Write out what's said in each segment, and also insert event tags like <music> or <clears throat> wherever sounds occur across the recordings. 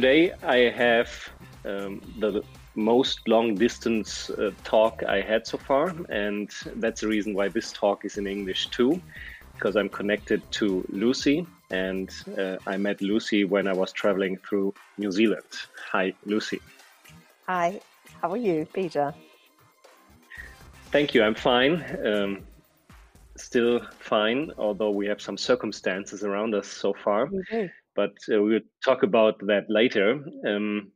today I have um, the most long distance uh, talk I had so far, and that's the reason why this talk is in English too, because I'm connected to Lucy, and uh, I met Lucy when I was traveling through New Zealand. Hi, Lucy. Hi, how are you, Peter? Thank you, I'm fine. Um, still fine, although we have some circumstances around us so far. But uh, we'll talk about that later. Um,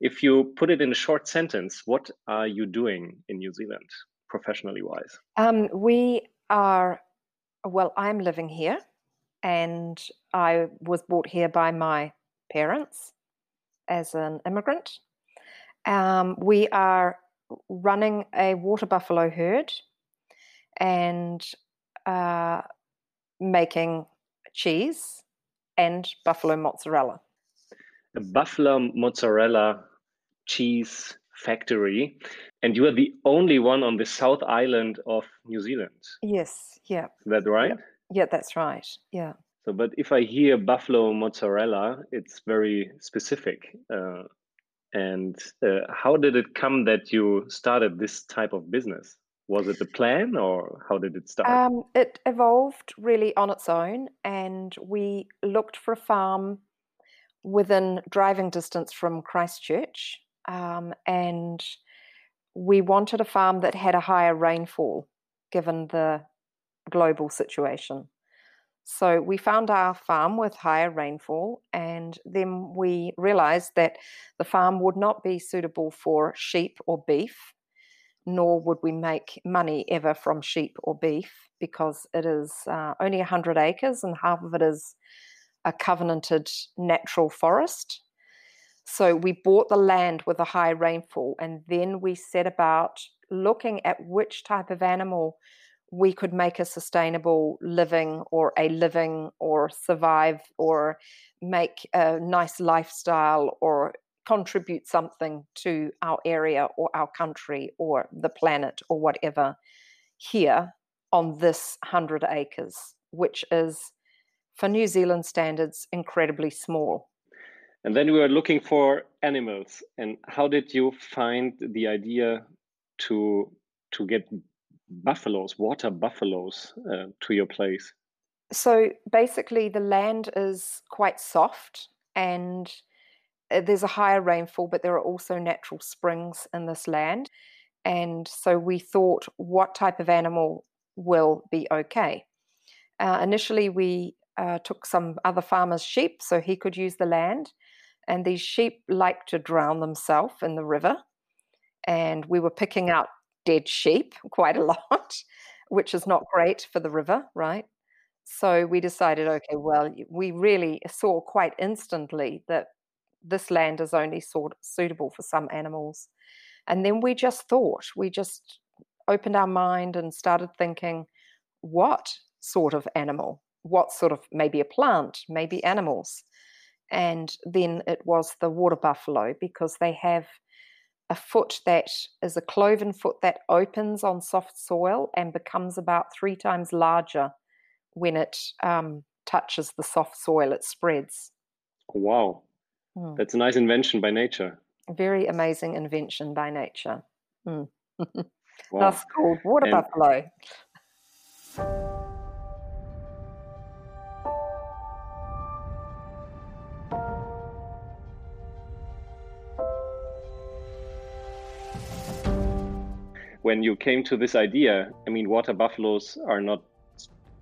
if you put it in a short sentence, what are you doing in New Zealand, professionally wise? Um, we are, well, I'm living here and I was brought here by my parents as an immigrant. Um, we are running a water buffalo herd and uh, making cheese and buffalo mozzarella. A buffalo mozzarella cheese factory, and you are the only one on the South Island of New Zealand. Yes, yeah. Is that right? Yeah, yeah that's right. Yeah. So, but if I hear buffalo mozzarella, it's very specific. Uh, and uh, how did it come that you started this type of business? Was it the plan or how did it start? Um, it evolved really on its own, and we looked for a farm within driving distance from Christchurch. Um, and we wanted a farm that had a higher rainfall given the global situation. So we found our farm with higher rainfall, and then we realized that the farm would not be suitable for sheep or beef, nor would we make money ever from sheep or beef because it is uh, only 100 acres and half of it is a covenanted natural forest. So we bought the land with a high rainfall, and then we set about looking at which type of animal we could make a sustainable living or a living or survive or make a nice lifestyle or contribute something to our area or our country or the planet or whatever here on this 100 acres, which is, for New Zealand standards, incredibly small. And then we were looking for animals. And how did you find the idea to to get buffaloes, water buffaloes, uh, to your place? So basically, the land is quite soft and there's a higher rainfall, but there are also natural springs in this land. And so we thought, what type of animal will be okay? Uh, initially, we uh, took some other farmers' sheep so he could use the land. And these sheep like to drown themselves in the river. And we were picking out dead sheep <laughs> quite a lot, which is not great for the river, right? So we decided, okay, well, we really saw quite instantly that this land is only sort suitable for some animals. And then we just thought, we just opened our mind and started thinking, what sort of animal? What sort of maybe a plant, maybe animals? And then it was the water buffalo because they have a foot that is a cloven foot that opens on soft soil and becomes about three times larger when it um, touches the soft soil, it spreads. Wow. Hmm. That's a nice invention by nature. A very amazing invention by nature. Hmm. <laughs> wow. That's called water and, buffalo. when you came to this idea, I mean, water buffaloes are not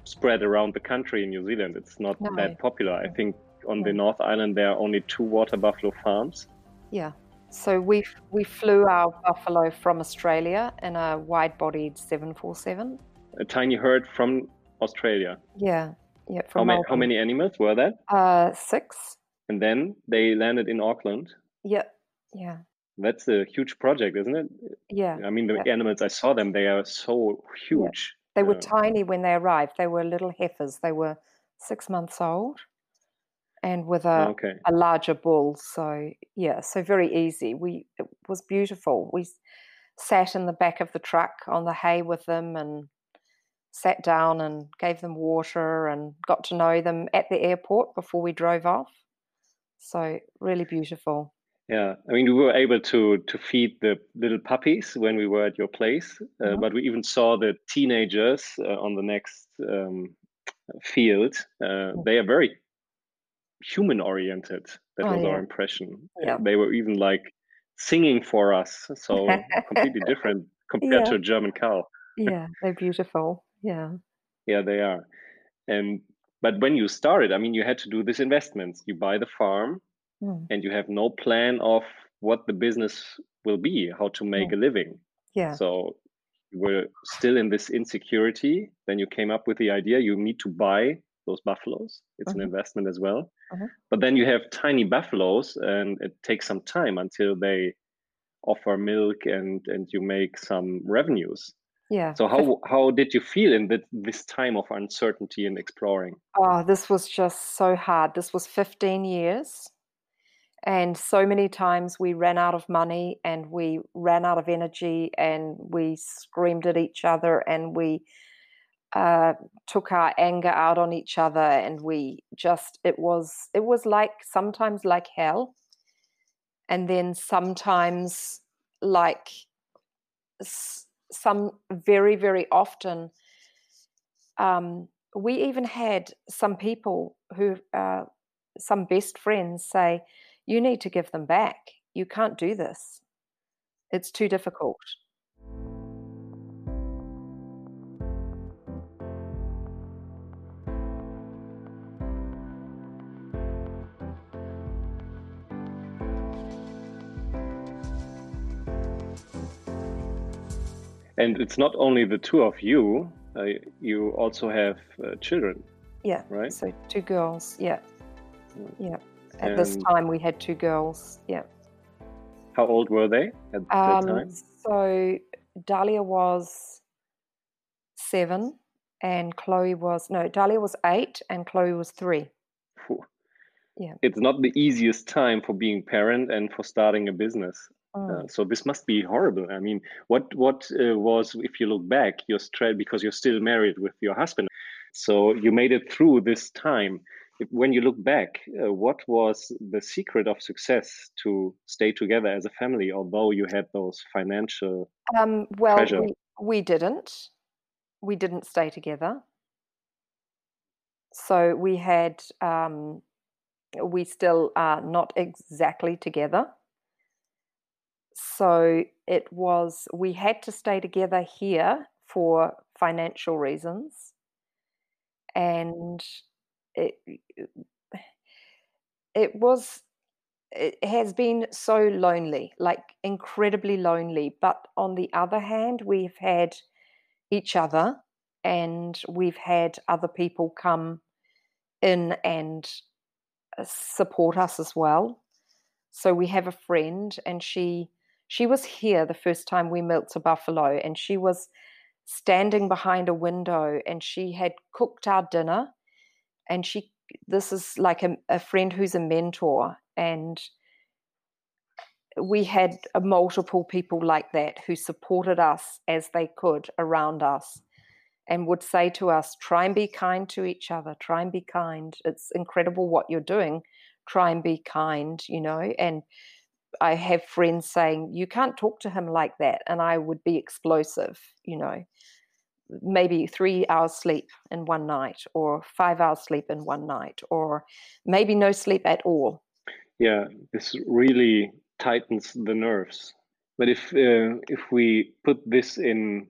spread around the country in New Zealand. It's not no. that popular. I think on yeah. the North Island there are only two water buffalo farms. Yeah. So we we flew our buffalo from Australia in a wide-bodied 747. A tiny herd from Australia. Yeah. Yeah. how many how many animals were that? Uh, six. And then they landed in Auckland. Yeah. Yeah. That's a huge project, isn't it? Yeah. I mean, the yeah. animals I saw them; they are so huge. Yeah. They were uh, tiny when they arrived. They were little heifers. They were six months old, and with a okay. a larger bull. So yeah, so very easy. We it was beautiful. We sat in the back of the truck on the hay with them and sat down and gave them water and got to know them at the airport before we drove off. So really beautiful. Yeah, I mean, we were able to to feed the little puppies when we were at your place, uh, mm-hmm. but we even saw the teenagers uh, on the next um, field. Uh, they are very human oriented. That oh, was yeah. our impression. Yeah. They were even like singing for us, so <laughs> completely different compared yeah. to a German cow. yeah, <laughs> they're beautiful. Yeah. Yeah, they are. And but when you started, I mean, you had to do these investments. You buy the farm, mm. and you have no plan of what the business will be, how to make yeah. a living. Yeah. So you were still in this insecurity. Then you came up with the idea you need to buy those buffaloes. It's mm-hmm. an investment as well. Mm-hmm. But then you have tiny buffaloes, and it takes some time until they offer milk and and you make some revenues. Yeah. So how how did you feel in the, this time of uncertainty and exploring? Oh, this was just so hard. This was 15 years. And so many times we ran out of money and we ran out of energy and we screamed at each other and we uh, took our anger out on each other and we just it was it was like sometimes like hell and then sometimes like some very very often um, we even had some people who uh, some best friends say you need to give them back. You can't do this. It's too difficult And it's not only the two of you, uh, you also have uh, children. Yeah. Right? So two girls. Yeah. Yeah. At and this time, we had two girls. Yeah. How old were they at um, that time? So Dahlia was seven, and Chloe was no. Dahlia was eight, and Chloe was three. Yeah. It's not the easiest time for being parent and for starting a business. Uh, so this must be horrible. I mean, what what uh, was, if you look back, your stress because you're still married with your husband, so you made it through this time. If, when you look back, uh, what was the secret of success to stay together as a family, although you had those financial? Um, well, we, we didn't. We didn't stay together. So we had. Um, we still are not exactly together so it was, we had to stay together here for financial reasons. And it, it was, it has been so lonely, like incredibly lonely. But on the other hand, we've had each other and we've had other people come in and uh, support us as well. So we have a friend, and she she was here the first time we milked a buffalo, and she was standing behind a window and she had cooked our dinner. And she, this is like a, a friend who's a mentor, and we had multiple people like that who supported us as they could around us and would say to us, try and be kind to each other, try and be kind. It's incredible what you're doing. Try and be kind, you know. And I have friends saying, you can't talk to him like that. And I would be explosive, you know, maybe three hours sleep in one night or five hours sleep in one night or maybe no sleep at all. Yeah, this really tightens the nerves. But if uh, if we put this in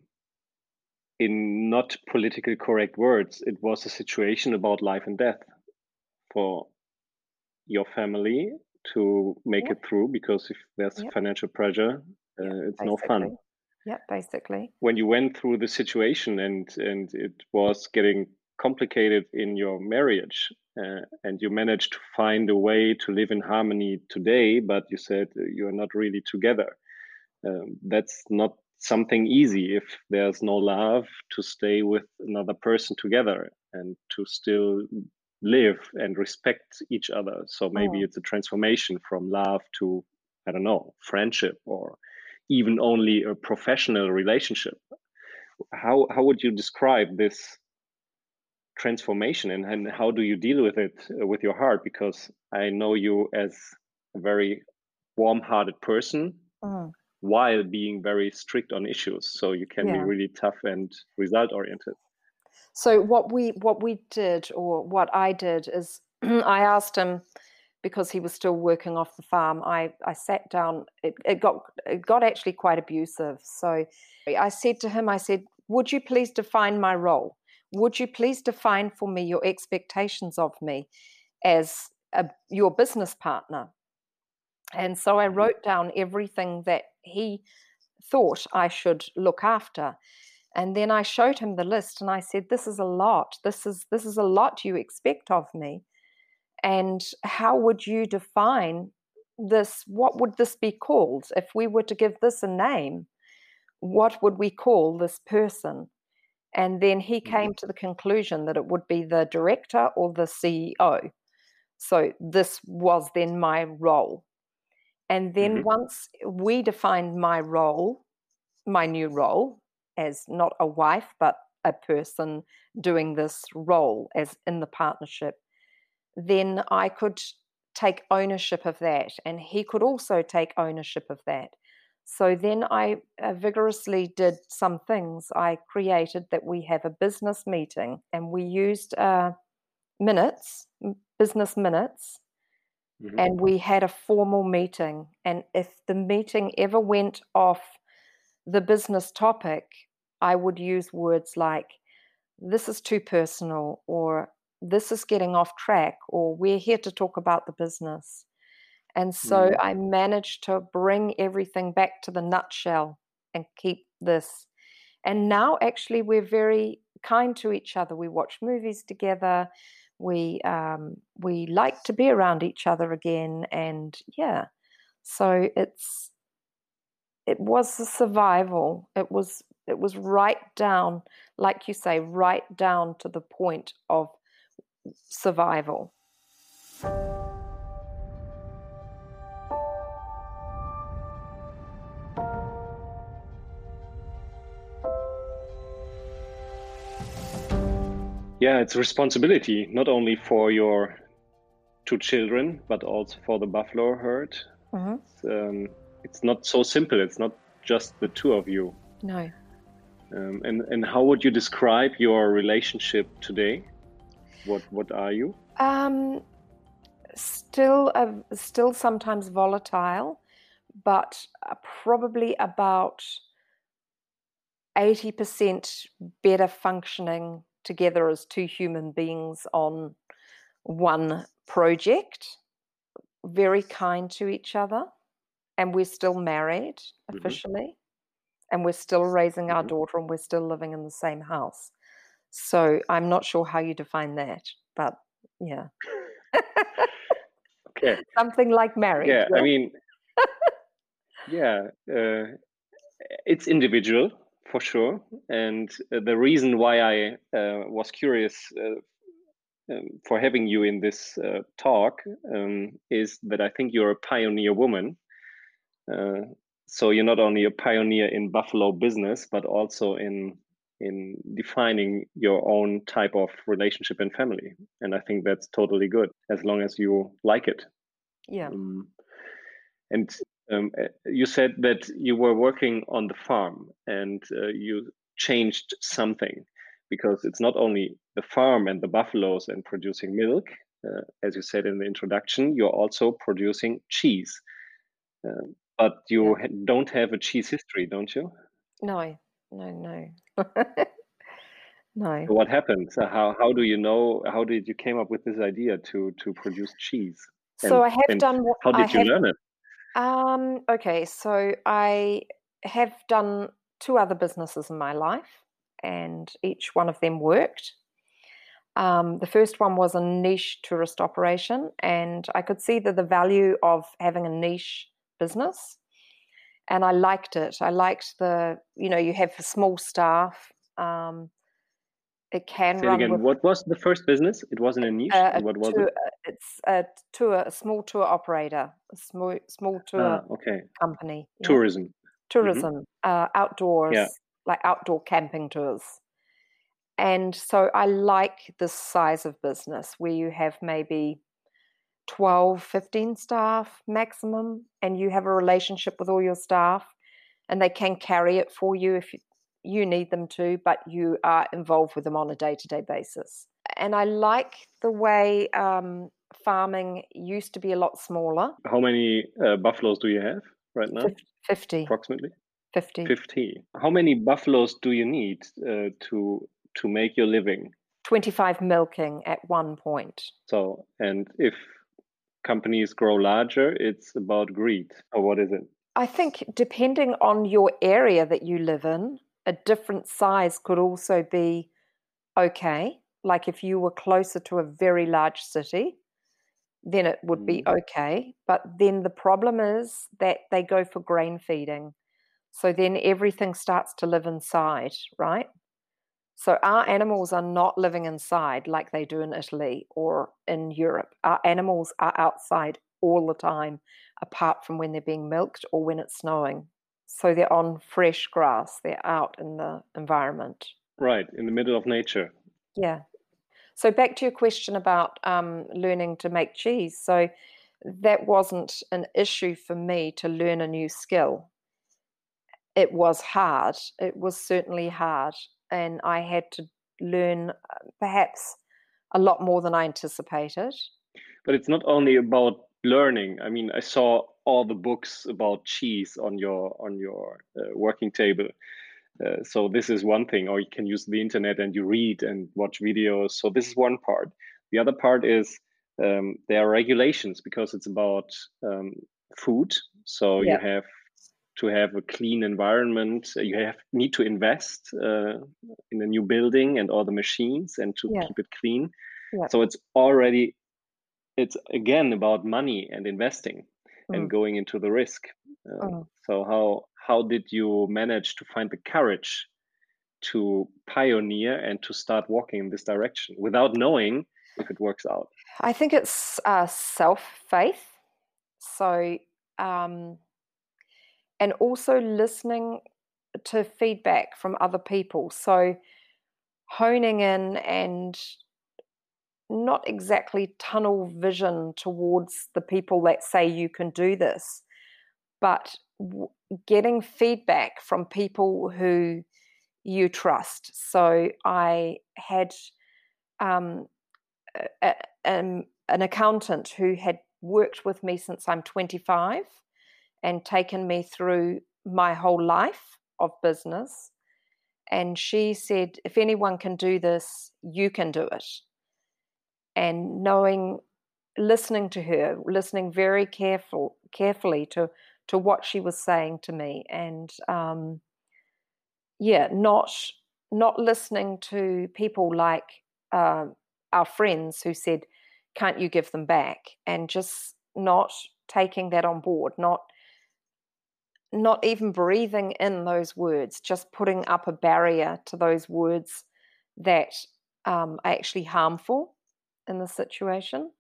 in not politically correct words, it was a situation about life and death for your family to make yeah. it through because if there's yeah. financial pressure, uh, yeah, it's basically. no fun. Yeah, basically. When you went through the situation and and it was getting complicated in your marriage, uh, and you managed to find a way to live in harmony today, but you said you are not really together. Um, that's not something easy if there's no love to stay with another person together and to still live and respect each other. So maybe oh. it's a transformation from love to, I don't know, friendship or even only a professional relationship. How how would you describe this transformation and, and how do you deal with it uh, with your heart because i know you as a very warm-hearted person mm. while being very strict on issues so you can yeah. be really tough and result oriented so what we what we did or what i did is <clears throat> i asked him because he was still working off the farm i i sat down it, it got it got actually quite abusive so i said to him i said would you please define my role would you please define for me your expectations of me as a, your business partner? And so I mm-hmm. wrote down everything that he thought I should look after. And then I showed him the list and I said, This is a lot. This is this is a lot you expect of me. And how would you define this? What would this be called? If we were to give this a name, what would we call this person? And then he mm-hmm. came to the conclusion that it would be the director or the CEO. So this was then my role. And then mm-hmm. once we defined my role, my new role, as not a wife, but a person doing this role as in the partnership, then I could take ownership of that. And he could also take ownership of that. So then I uh, vigorously did some things. I created that we have a business meeting and we used uh, minutes, business minutes, mm-hmm. and we had a formal meeting. And if the meeting ever went off the business topic, I would use words like, this is too personal, or this is getting off track, or we're here to talk about the business. And so mm. I managed to bring everything back to the nutshell and keep this. And now, actually, we're very kind to each other. We watch movies together. We um, we like to be around each other again, and yeah. So it's it was a survival. It was it was right down, like you say, right down to the point of survival. yeah it's a responsibility not only for your two children but also for the buffalo herd mm-hmm. um, it's, not so simple. It's not just the two of you. No. Um, and and how would you describe your relationship today? What what are you? Um still uh, still sometimes volatile but uh, probably about 80% better functioning together as two human beings on one project, very kind to each other, and we're still married mm-hmm. officially, mm-hmm. and we're still raising mm-hmm. our daughter, and we're still living in the same house. So I'm not sure how you define that, but yeah. <laughs> okay. <laughs> Something like marriage. Yeah, I mean, <laughs> yeah, uh, it's individual for sure. And uh, the reason why I uh, was curious uh, um, for having you in this uh, talk um, is that I think you're a pioneer woman. Uh, so you're not only a pioneer in Buffalo business, but also in in defining your own type of relationship and family. And I think that's totally good as long as you like it. Yeah. Um, and um, uh, you said that you were working on the farm and uh, you changed something because it's not only the farm and the buffaloes and producing milk, uh, as you said in the introduction, you're also producing cheese. Uh, but you yeah. don't have a cheese history, don't you? No, no, no. <laughs> no. So what happened? So how how do you know? How did you came up with this idea to to produce cheese? And, so I have done. How did I you have, learn it? Um, okay, so I have done two other businesses in my life, and each one of them worked. Um, the first one was a niche tourist operation, and I could see that the value of having a niche business, and I liked it. I liked the, you know, you have a small staff. Um, it can Say run. Again, with, what was the first business? It wasn't a niche. Uh, what was tour, it? It's a tour, a small tour operator, a small small tour ah, okay. company. Tourism. Tourism, mm-hmm. uh, outdoors, yeah. like outdoor camping tours. And so I like this size of business where you have maybe 12, 15 staff maximum, and you have a relationship with all your staff, and they can carry it for you if you need them to, but you are involved with them on a day to day basis. And I like the way um, farming used to be a lot smaller. How many uh, buffaloes do you have right now? 50. Approximately? 50. 50. How many buffaloes do you need uh, to to make your living? 25 milking at one point. So, and if companies grow larger, it's about greed, or what is it? I think depending on your area that you live in, a different size could also be okay. Like if you were closer to a very large city, then it would be mm. okay. But then the problem is that they go for grain feeding. So then everything starts to live inside, right? So our animals are not living inside like they do in Italy or in Europe. Our animals are outside all the time, apart from when they're being milked or when it's snowing. So they're on fresh grass, they're out in the environment. Right, in the middle of nature. Yeah. So back to your question about um, learning to make cheese. So that wasn't an issue for me to learn a new skill. It was hard. It was certainly hard and I had to learn uh, perhaps a lot more than I anticipated. But it's not only about learning. I mean, I saw all the books about cheese on your on your uh, working table. Uh, so this is one thing, or you can use the internet and you read and watch videos. So this is one part. The other part is um, there are regulations because it's about um, food. So yeah. you have to have a clean environment you have need to invest uh, in a new building and all the machines and to yeah. keep it clean yeah. so it's already it's again about money and investing mm. and going into the risk uh, mm. so how how did you manage to find the courage to pioneer and to start walking in this direction without knowing if it works out i think it's uh, self faith so um, and also listening to feedback from other people. So honing in and not exactly tunnel vision towards the people that say you can do this, but w- getting feedback from people who you trust. So I had um, a, a, an accountant who had worked with me since I'm 25 and taken me through my whole life of business. And she said, if anyone can do this, you can do it. And knowing, listening to her, listening very careful, carefully to to what she was saying to me, and um, yeah, not not listening to people like uh, our friends who said, "Can't you give them back?" and just not taking that on board, not not even breathing in those words, just putting up a barrier to those words that um, are actually harmful in the situation.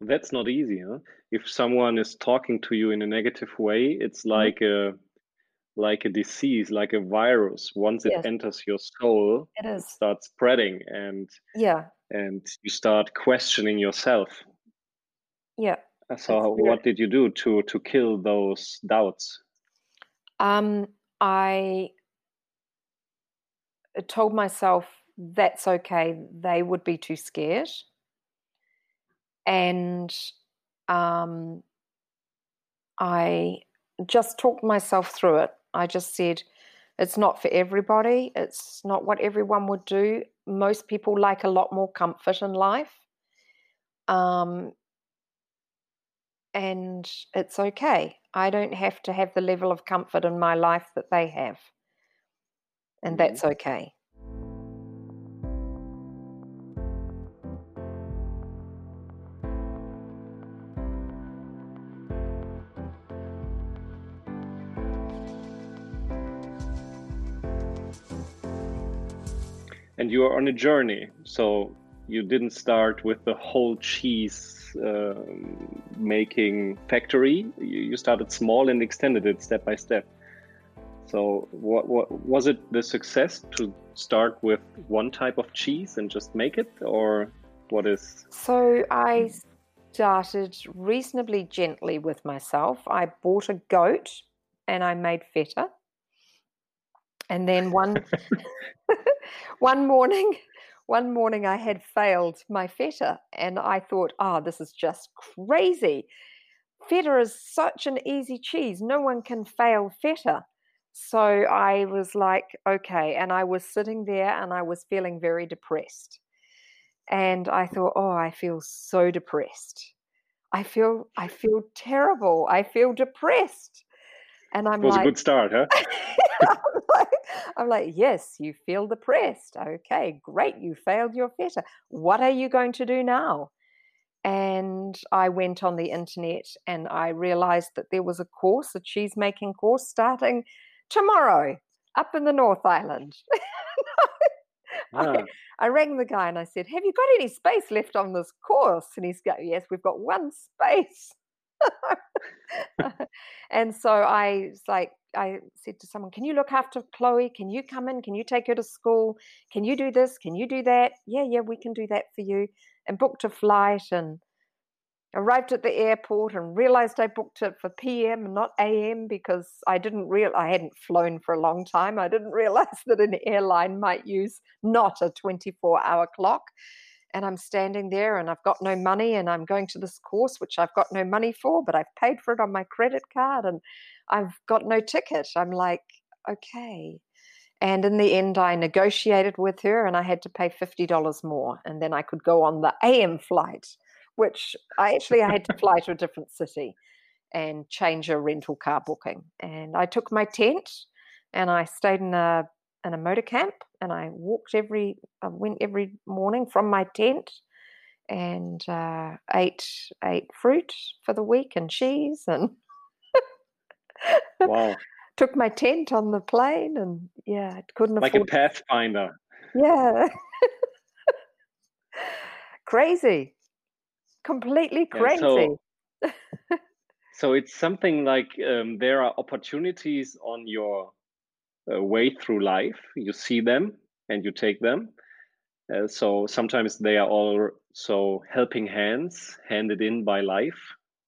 That's not easy. Huh? If someone is talking to you in a negative way, it's mm-hmm. like mm-hmm. a like a disease, like a virus. Once it enters your soul, it, is. it starts spreading, and yeah, and you start questioning yourself. Yeah, so, what did you do to to kill those doubts? Um, I told myself that's okay. They would be too scared, and um, I just talked myself through it. I just said, it's not for everybody. It's not what everyone would do. Most people like a lot more comfort in life. Um, and it's okay. I don't have to have the level of comfort in my life that they have. And mm-hmm. that's okay. And you are on a journey. So you didn't start with the whole cheese uh, making factory. You, you started small and extended it step by step. So, what, what was it the success to start with one type of cheese and just make it, or what is? So, I started reasonably gently with myself. I bought a goat and I made feta. And then one <laughs> <laughs> one morning, one morning I had failed my feta and I thought, oh, this is just crazy. Feta is such an easy cheese. No one can fail feta. So I was like, okay. And I was sitting there and I was feeling very depressed. And I thought, oh, I feel so depressed. I feel I feel terrible. I feel depressed. And I'm it was like, a good start, huh? I'm, <laughs> like, I'm like, yes, you feel depressed. Okay, great. You failed your feta. What are you going to do now? And I went on the internet and I realized that there was a course, a cheese making course starting tomorrow up in the North Island. <laughs> ah. I, I, rang the guy and I said, Have you got any space left on this course? And he's going, Yes, we've got one space. <laughs> and so I was like, I said to someone, Can you look after Chloe? Can you come in? Can you take her to school? Can you do this? Can you do that? Yeah, yeah, we can do that for you. And booked a flight and arrived at the airport and realized I booked it for PM not AM because I didn't real I hadn't flown for a long time. I didn't <laughs> realize that an airline might use not a 24 hour clock. And I'm standing there and I've got no money and I'm going to this course which I've got no money for, but I've paid for it on my credit card and I've got no ticket. I'm like, okay. And in the end, I negotiated with her and I had to pay $50 more. And then I could go on the AM flight which I actually I had to fly to a different city and change a rental car booking. And I took my tent and I stayed in a in a motor camp and I walked every I went every morning from my tent and uh, ate ate fruit for the week and cheese and wow. <laughs> took my tent on the plane and yeah, it couldn't like afford a pathfinder. Yeah. <laughs> Crazy completely crazy. So, <laughs> so, it's something like um, there are opportunities on your uh, way through life. You see them and you take them. Uh, so sometimes they are also helping hands handed in by life.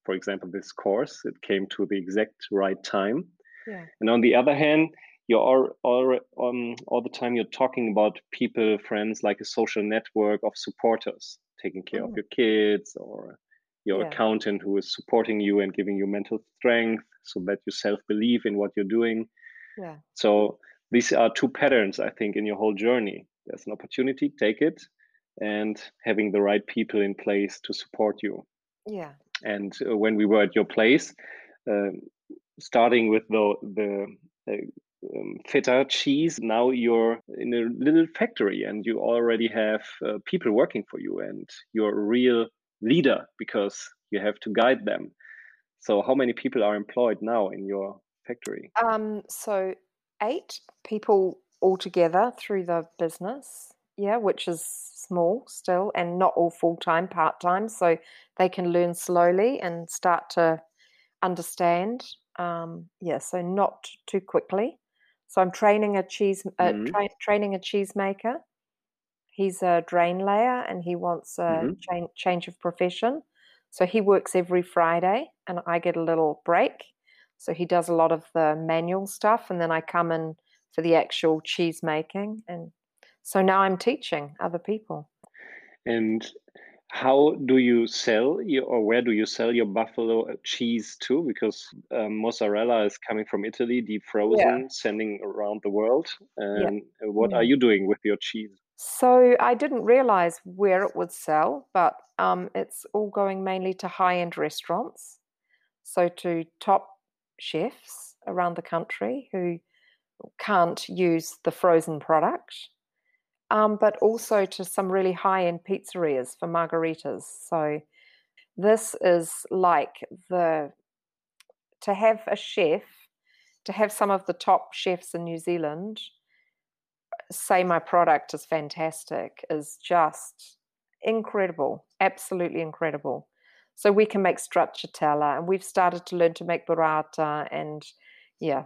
For example, this course, it came to the exact right time. Yeah. And on the other hand, you're all, all, um, all the time you're talking about people, friends, like a social network of supporters taking care of mm. your kids or your yeah. accountant who is supporting you and giving you mental strength so that you self believe in what you're doing. Yeah. So these are two patterns, I think, in your whole journey. There's an opportunity, take it, and having the right people in place to support you. Yeah. And uh, when we were at your place, uh, starting with the the uh, um, feta cheese now you're in a little factory and you already have uh, people working for you and you're a real leader because you have to guide them so how many people are employed now in your factory um, so eight people altogether through the business yeah which is small still and not all full-time part-time so they can learn slowly and start to understand um, yeah so not too quickly so I'm training a cheese uh, mm-hmm. tra- training a cheese maker. He's a drain layer and he wants a mm-hmm. cha- change of profession. So he works every Friday and I get a little break. So he does a lot of the manual stuff and then I come in for the actual cheese making and so now I'm teaching other people. And how do you sell your, or where do you sell your buffalo cheese to? Because um, mozzarella is coming from Italy, deep frozen, yeah. sending around the world. And yeah. what yeah. are you doing with your cheese? So I didn't realize where it would sell, but um, it's all going mainly to high end restaurants. So to top chefs around the country who can't use the frozen product um, but also to some really high end pizzerias for margaritas. So this is like the to have a chef, to have some of the top chefs in New Zealand say my product is fantastic is just incredible, absolutely incredible. So we can make stracciatella, and we've started to learn to make burrata, and yeah,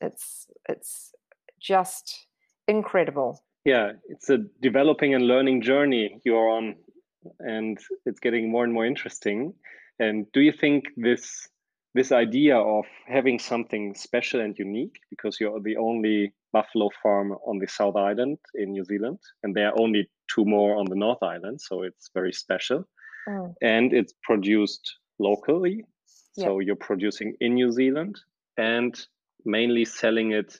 it's it's just incredible. Yeah, it's a developing and learning journey you're on, and it's getting more and more interesting. And do you think this this idea of having something special and unique because you're the only buffalo farm on the South Island in New Zealand, and there are only two more on the North Island, so it's very special. Mm. And it's produced locally, so you're producing in New Zealand and mainly selling it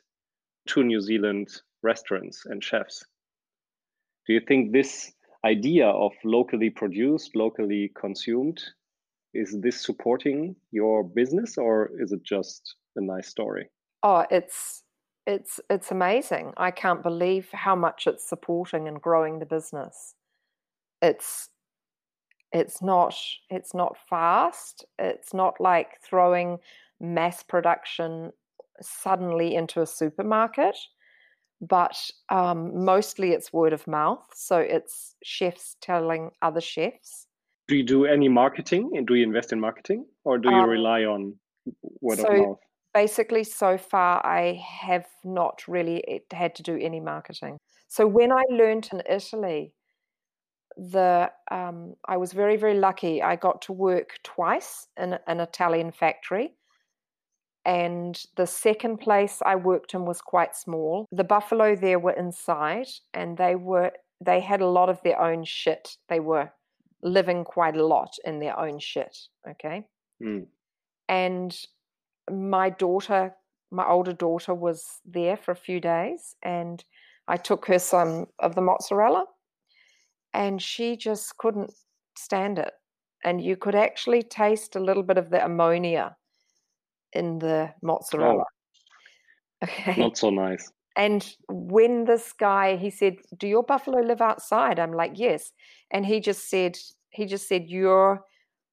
to New Zealand restaurants and chefs. Do you think this idea of locally produced, locally consumed, is this supporting your business or is it just a nice story? Oh, it's it's it's amazing. I can't believe how much it's supporting and growing the business. It's it's not it's not fast. It's not like throwing mass production suddenly into a supermarket, but um, mostly it's word of mouth. So it's chefs telling other chefs. Do you do any marketing and do you invest in marketing or do you um, rely on word so of mouth? Basically, so far, I have not really had to do any marketing. So when I learned in Italy, the um, I was very very lucky. I got to work twice in an Italian factory and the second place I worked in was quite small. The buffalo there were inside and they were they had a lot of their own shit. They were living quite a lot in their own shit, okay? Mm. And my daughter, my older daughter was there for a few days and I took her some of the mozzarella and she just couldn't stand it. And you could actually taste a little bit of the ammonia in the mozzarella. Oh, okay. Not so nice. And when this guy, he said, "Do your buffalo live outside?" I'm like, "Yes." And he just said, he just said, "Your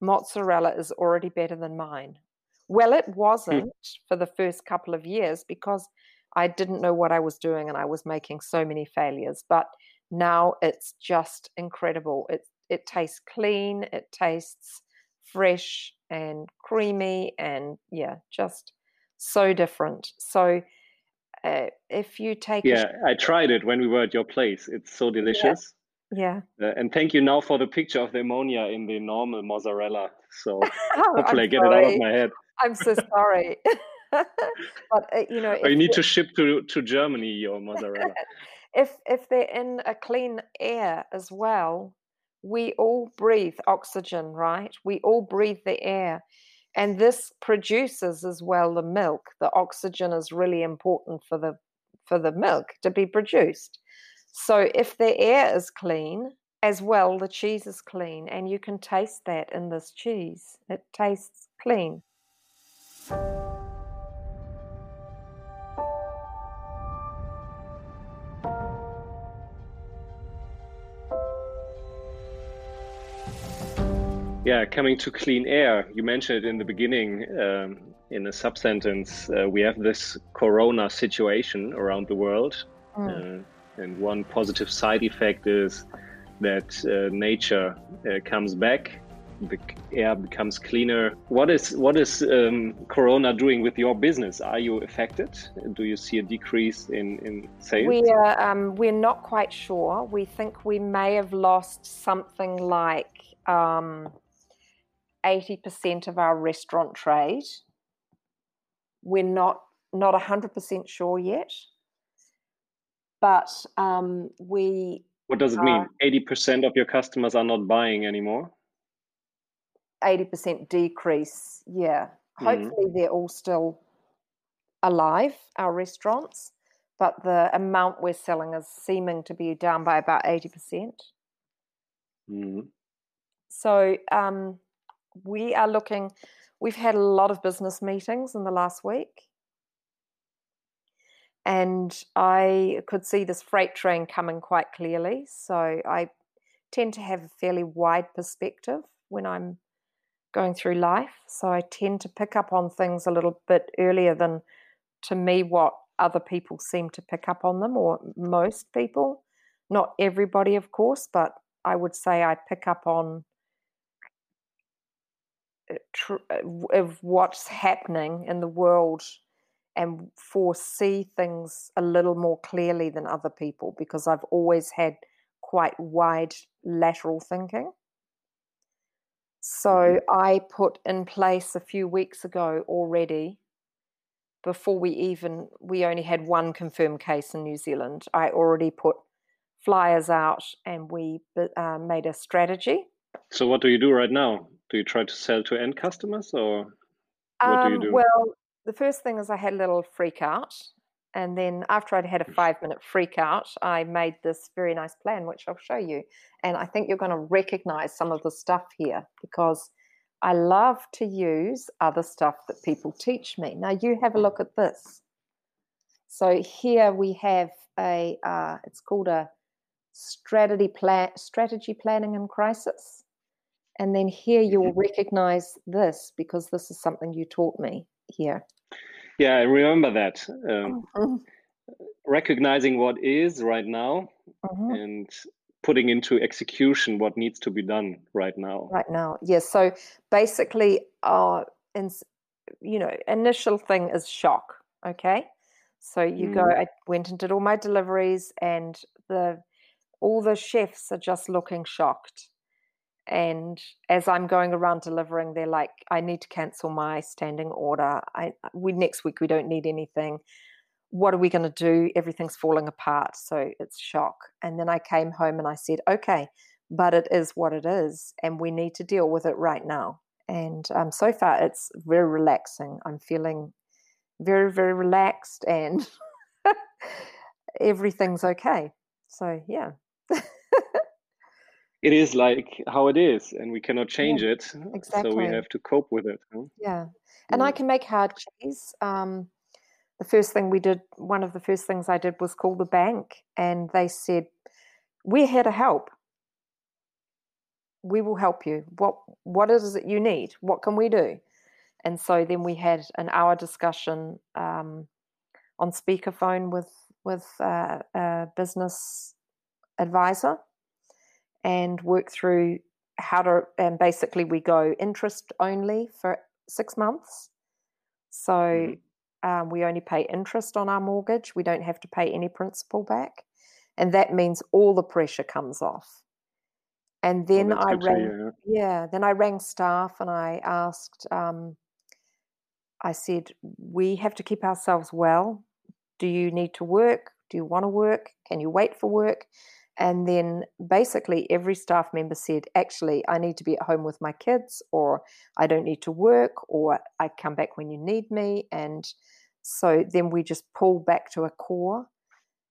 mozzarella is already better than mine." Well, it hmm. wasn't for the first couple of years because I didn't know what I was doing and I was making so many failures. But now it's just incredible. It it tastes clean. It tastes fresh and creamy and yeah, just so different. So uh, if you take yeah, sh- I tried it when we were at your place. It's so delicious. Yeah. yeah. Uh, and thank you now for the picture of the ammonia in the normal mozzarella. So <laughs> hopefully I get it out of my head. I'm so <laughs> sorry. <laughs> but uh, you know, you need to ship to to Germany your mozzarella. If if they're in a clean air as well, we all breathe oxygen, right? We all breathe the air. And this produces as well the milk. The oxygen is really important for the for the milk to be produced. So if the air is clean, as well the cheese is clean and you can taste that in this cheese. It tastes clean. Yeah, coming to clean air, you mentioned it in the beginning um, in a sub sentence. Uh, we have this corona situation around the world. Mm. Uh, and one positive side effect is that uh, nature uh, comes back, the air becomes cleaner. What is what is um, Corona doing with your business? Are you affected? Do you see a decrease in, in sales? We are, um, we're not quite sure. We think we may have lost something like um, 80% of our restaurant trade. We're not not 100% sure yet, but um, we. What does it mean? 80% of your customers are not buying anymore? 80% decrease, yeah. Mm-hmm. Hopefully, mm-hmm. they're all still alive, our restaurants, but the amount we're selling is seeming to be down by about 80%. Mm-hmm. So, um, we are looking, we've had a lot of business meetings in the last week. And I could see this freight train coming quite clearly. So I tend to have a fairly wide perspective when I'm going through life. So I tend to pick up on things a little bit earlier than to me what other people seem to pick up on them, or most people. Not everybody, of course, but I would say I pick up on tr- uh, of what's happening in the world and foresee things a little more clearly than other people because I've always had quite wide lateral thinking. So mm-hmm. I put in place a few weeks ago already before we even we only had one confirmed case in New Zealand. I already put flyers out and we uh, made a strategy. So what do you do right now? Do you try to sell to end customers or what um, do you um, do? Well, the first thing is I had a little freak out. And then after I'd had a five minute freak out, I made this very nice plan, which I'll show you. And I think you're going to recognize some of the stuff here because I love to use other stuff that people teach me. Now, you have a look at this. So here we have a, uh, it's called a strategy plan, strategy planning in crisis. And then here you will mm-hmm. recognize this because this is something you taught me here. Yeah, I remember that. Um, mm-hmm. Recognizing what is right now mm-hmm. and putting into execution what needs to be done right now. Right now, yes. So basically, our in, you know initial thing is shock. Okay, so you mm. go. I went and did all my deliveries, and the all the chefs are just looking shocked. And as I'm going around delivering, they're like, "I need to cancel my standing order. I we next week we don't need anything." what are we going to do? Everything's falling apart. So it's shock. And then I came home and I said, okay, but it is what it is. And we need to deal with it right now. And um, so far, it's very relaxing. I'm feeling very, very relaxed and <laughs> everything's okay. So, yeah. It is like how it is, and we cannot change yeah, it. Exactly. So we have to cope with it. Huh? Yeah. And yeah. I can make hard cheese. Um, the first thing we did, one of the first things I did was call the bank, and they said, "We're here to help. We will help you. What what is it you need? What can we do?" And so then we had an hour discussion um, on speakerphone with with uh, a business advisor, and work through how to. And basically, we go interest only for six months. So. Mm-hmm um, we only pay interest on our mortgage. We don't have to pay any principal back. And that means all the pressure comes off. And then I rang, yeah, then I rang staff and I asked, um, I said, we have to keep ourselves well. Do you need to work? Do you want to work? Can you wait for work? And then basically every staff member said, actually, I need to be at home with my kids, or I don't need to work, or I come back when you need me. And so then we just pull back to a core.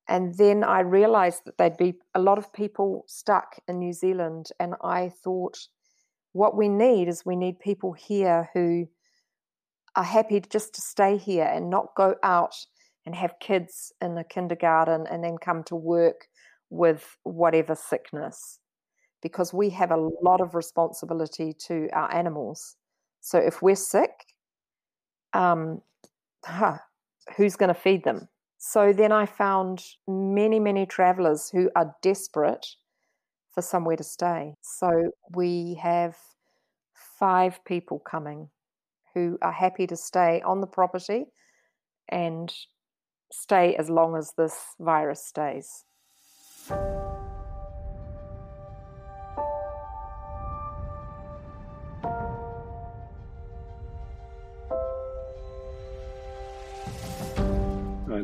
And then I realized that there'd be a lot of people stuck in New Zealand. And I thought, what we need is we need people here who are happy just to stay here and not go out and have kids in the kindergarten and then come to work with whatever sickness because we have a lot of responsibility to our animals. So if we're sick, um, huh, who's going to feed them? So then I found many, many travelers who are desperate for somewhere to stay. So we have five people coming who are happy to stay on the property and stay as long as this virus stays. And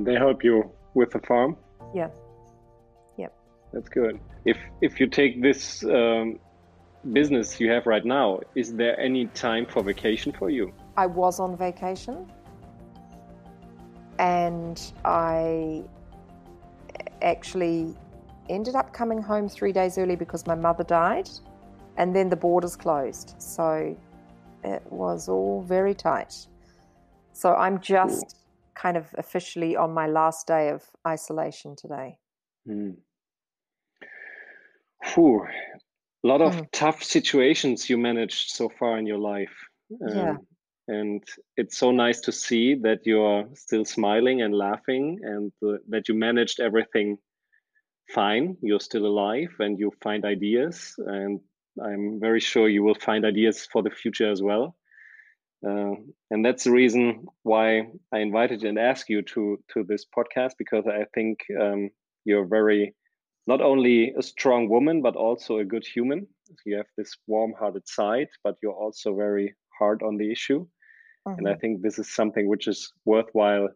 they help you with the farm? Yeah. Yep. That's good. If if you take this um, business you have right now, is there any time for vacation for you? I was on vacation and I actually ended up coming home three days early because my mother died, and then the borders closed. So it was all very tight. So I'm just kind of officially on my last day of isolation today. Mm. Whew. A lot of mm. tough situations you managed so far in your life. Um, yeah. And it's so nice to see that you're still smiling and laughing and uh, that you managed everything fine. You're still alive and you find ideas. And I'm very sure you will find ideas for the future as well. Uh, and that's the reason why I invited and asked you to to this podcast because I think um, you're very not only a strong woman but also a good human. You have this warm-hearted side, but you're also very hard on the issue. Mm-hmm. And I mm-hmm. think this is something which is worthwhile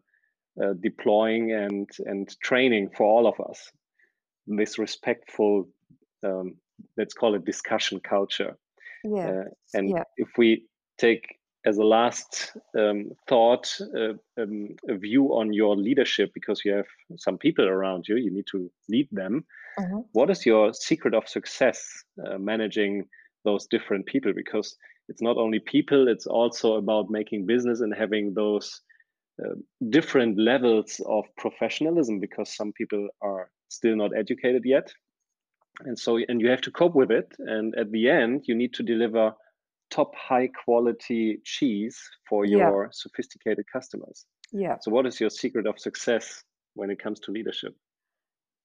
uh, deploying and and training for all of us. This respectful, um, let's call it discussion culture. Yeah. Uh, and yeah. if we take as a last um, thought, uh, um, a view on your leadership, because you have some people around you, you need to lead them. Mm-hmm. What is your secret of success uh, managing those different people? Because it's not only people, it's also about making business and having those uh, different levels of professionalism, because some people are still not educated yet. And so, and you have to cope with it. And at the end, you need to deliver top high quality cheese for your yeah. sophisticated customers. Yeah. So, what is your secret of success when it comes to leadership?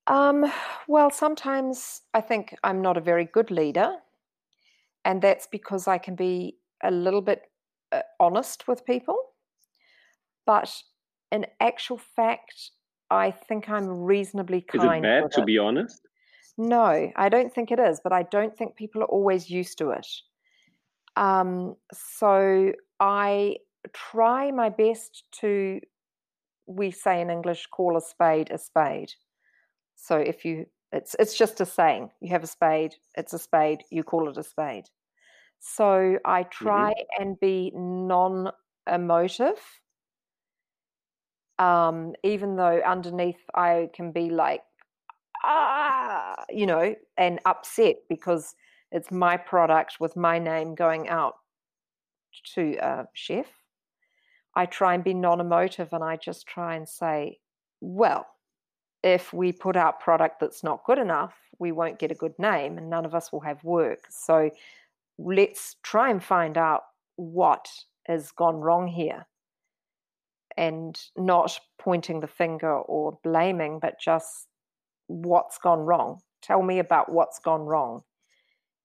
Um, well, sometimes I think I'm not a very good leader, and that's because I can be a little bit uh, honest with people. But in actual fact, I think I'm reasonably kind. Is it bad to it. be honest? No, I don't think it is, but I don't think people are always used to it. Um, so I try my best to, we say in English, call a spade a spade. So if you, it's it's just a saying. You have a spade, it's a spade. You call it a spade. So I try mm-hmm. and be non-emotive, um, even though underneath I can be like, ah, you know, and upset because it's my product with my name going out to a chef. I try and be non emotive and I just try and say, well, if we put out product that's not good enough, we won't get a good name and none of us will have work. So let's try and find out what has gone wrong here and not pointing the finger or blaming, but just what's gone wrong. Tell me about what's gone wrong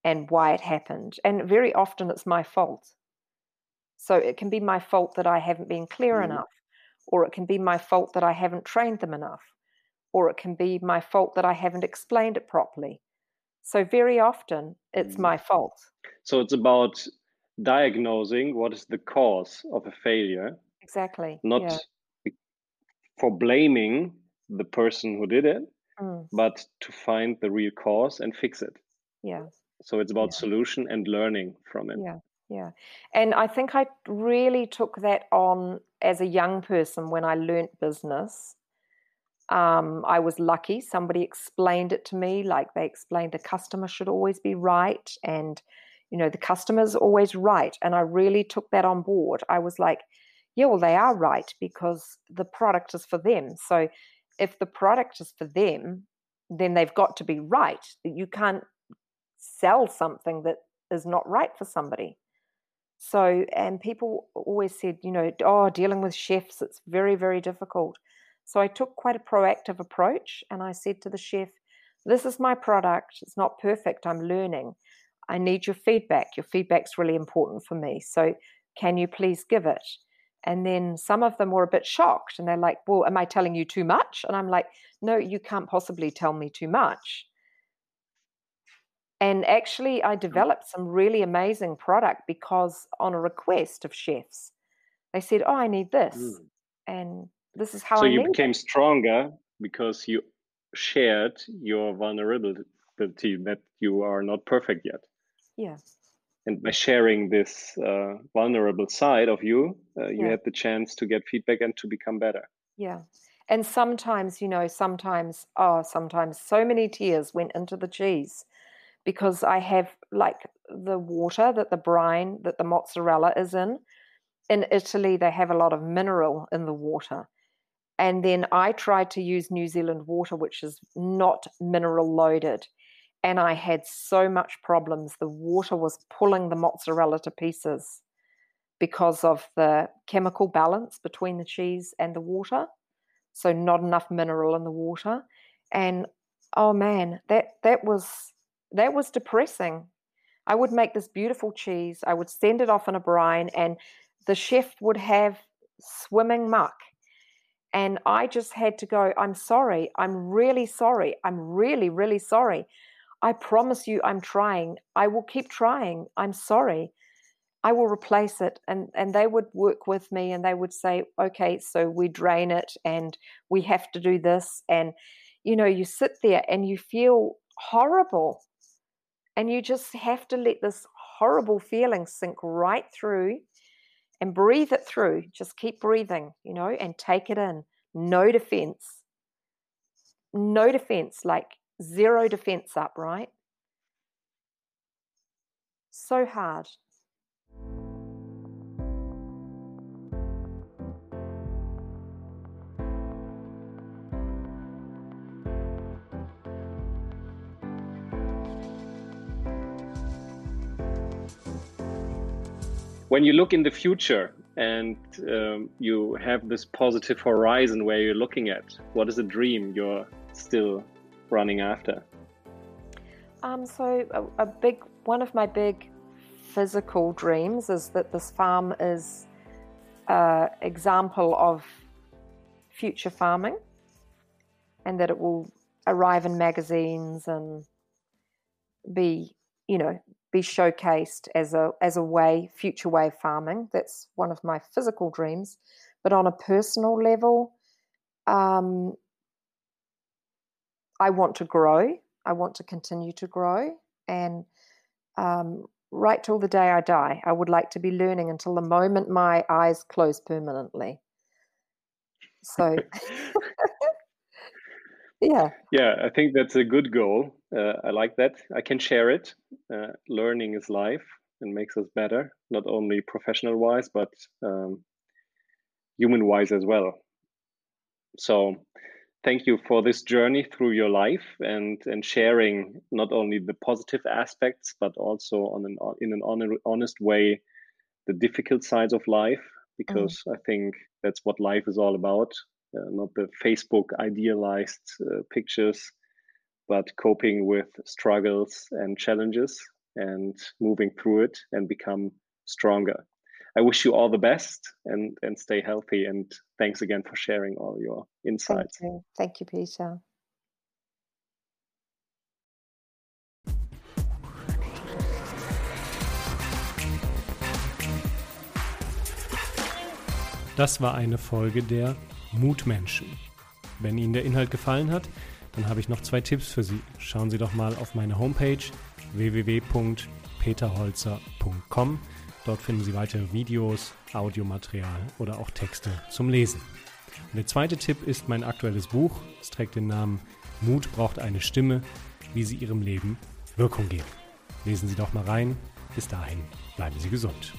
and why it happened. And very often it's my fault. So it can be my fault that I haven't been clear mm. enough, or it can be my fault that I haven't trained them enough, or it can be my fault that I haven't explained it properly. So very often it's mm. my fault. So it's about diagnosing what is the cause of a failure. Exactly. Not yeah. for blaming the person who did it, mm. but to find the real cause and fix it. Yeah. So it's about yeah. solution and learning from it. Yeah. Yeah. And I think I really took that on as a young person when I learnt business. Um, I was lucky. Somebody explained it to me, like they explained the customer should always be right and, you know, the customer's always right. And I really took that on board. I was like, yeah, well, they are right because the product is for them. So if the product is for them, then they've got to be right. You can't sell something that is not right for somebody. So, and people always said, you know, oh, dealing with chefs, it's very, very difficult. So I took quite a proactive approach and I said to the chef, this is my product. It's not perfect. I'm learning. I need your feedback. Your feedback's really important for me. So can you please give it? And then some of them were a bit shocked and they're like, well, am I telling you too much? And I'm like, no, you can't possibly tell me too much. And actually, I developed some really amazing product because on a request of chefs, they said, "Oh, I need this," mm. and this is how. I So I you became it. stronger because you shared your vulnerability that you are not perfect yet. Yeah. And by sharing this uh, vulnerable side of you, uh, you yeah. had the chance to get feedback and to become better. Yeah. And sometimes, you know, sometimes, oh, sometimes so many tears went into the cheese because I have like the water that the brine that the mozzarella is in. In Italy, they have a lot of mineral in the water. And then I tried to use New Zealand water, which is not mineral loaded. And I had so much problems. The water was pulling the mozzarella to pieces because of the chemical balance between the cheese and the water. So not enough mineral in the water. And oh man, that that was that was depressing. I would make this beautiful cheese. I would send it off in a brine, and the chef would have swimming muck. And I just had to go, I'm sorry. I'm really sorry. I'm really, really sorry. I promise you, I'm trying. I will keep trying. I'm sorry. I will replace it. And, and they would work with me and they would say, okay, so we drain it and we have to do this. And, you know, you sit there and you feel horrible. And you just have to let this horrible feeling sink right through and breathe it through. Just keep breathing, you know, and take it in. No defense. No defense, like zero defense up, right? So hard. when you look in the future and um, you have this positive horizon where you're looking at, what is a dream you're still running after? Um, so a, a big one of my big physical dreams is that this farm is an example of future farming and that it will arrive in magazines and be you know be showcased as a as a way future way of farming. That's one of my physical dreams. But on a personal level, um, I want to grow. I want to continue to grow, and um, right till the day I die, I would like to be learning until the moment my eyes close permanently. So. <laughs> <laughs> yeah yeah i think that's a good goal uh, i like that i can share it uh, learning is life and makes us better not only professional wise but um, human wise as well so thank you for this journey through your life and and sharing not only the positive aspects but also on an in an honest way the difficult sides of life because mm. i think that's what life is all about uh, not the Facebook idealized uh, pictures, but coping with struggles and challenges and moving through it and become stronger. I wish you all the best and, and stay healthy. And thanks again for sharing all your insights. Thank you, Thank you Peter. Das war eine Folge der Mutmenschen. Wenn Ihnen der Inhalt gefallen hat, dann habe ich noch zwei Tipps für Sie. Schauen Sie doch mal auf meine Homepage www.peterholzer.com. Dort finden Sie weitere Videos, Audiomaterial oder auch Texte zum Lesen. Und der zweite Tipp ist mein aktuelles Buch. Es trägt den Namen Mut braucht eine Stimme, wie Sie Ihrem Leben Wirkung geben. Lesen Sie doch mal rein. Bis dahin bleiben Sie gesund.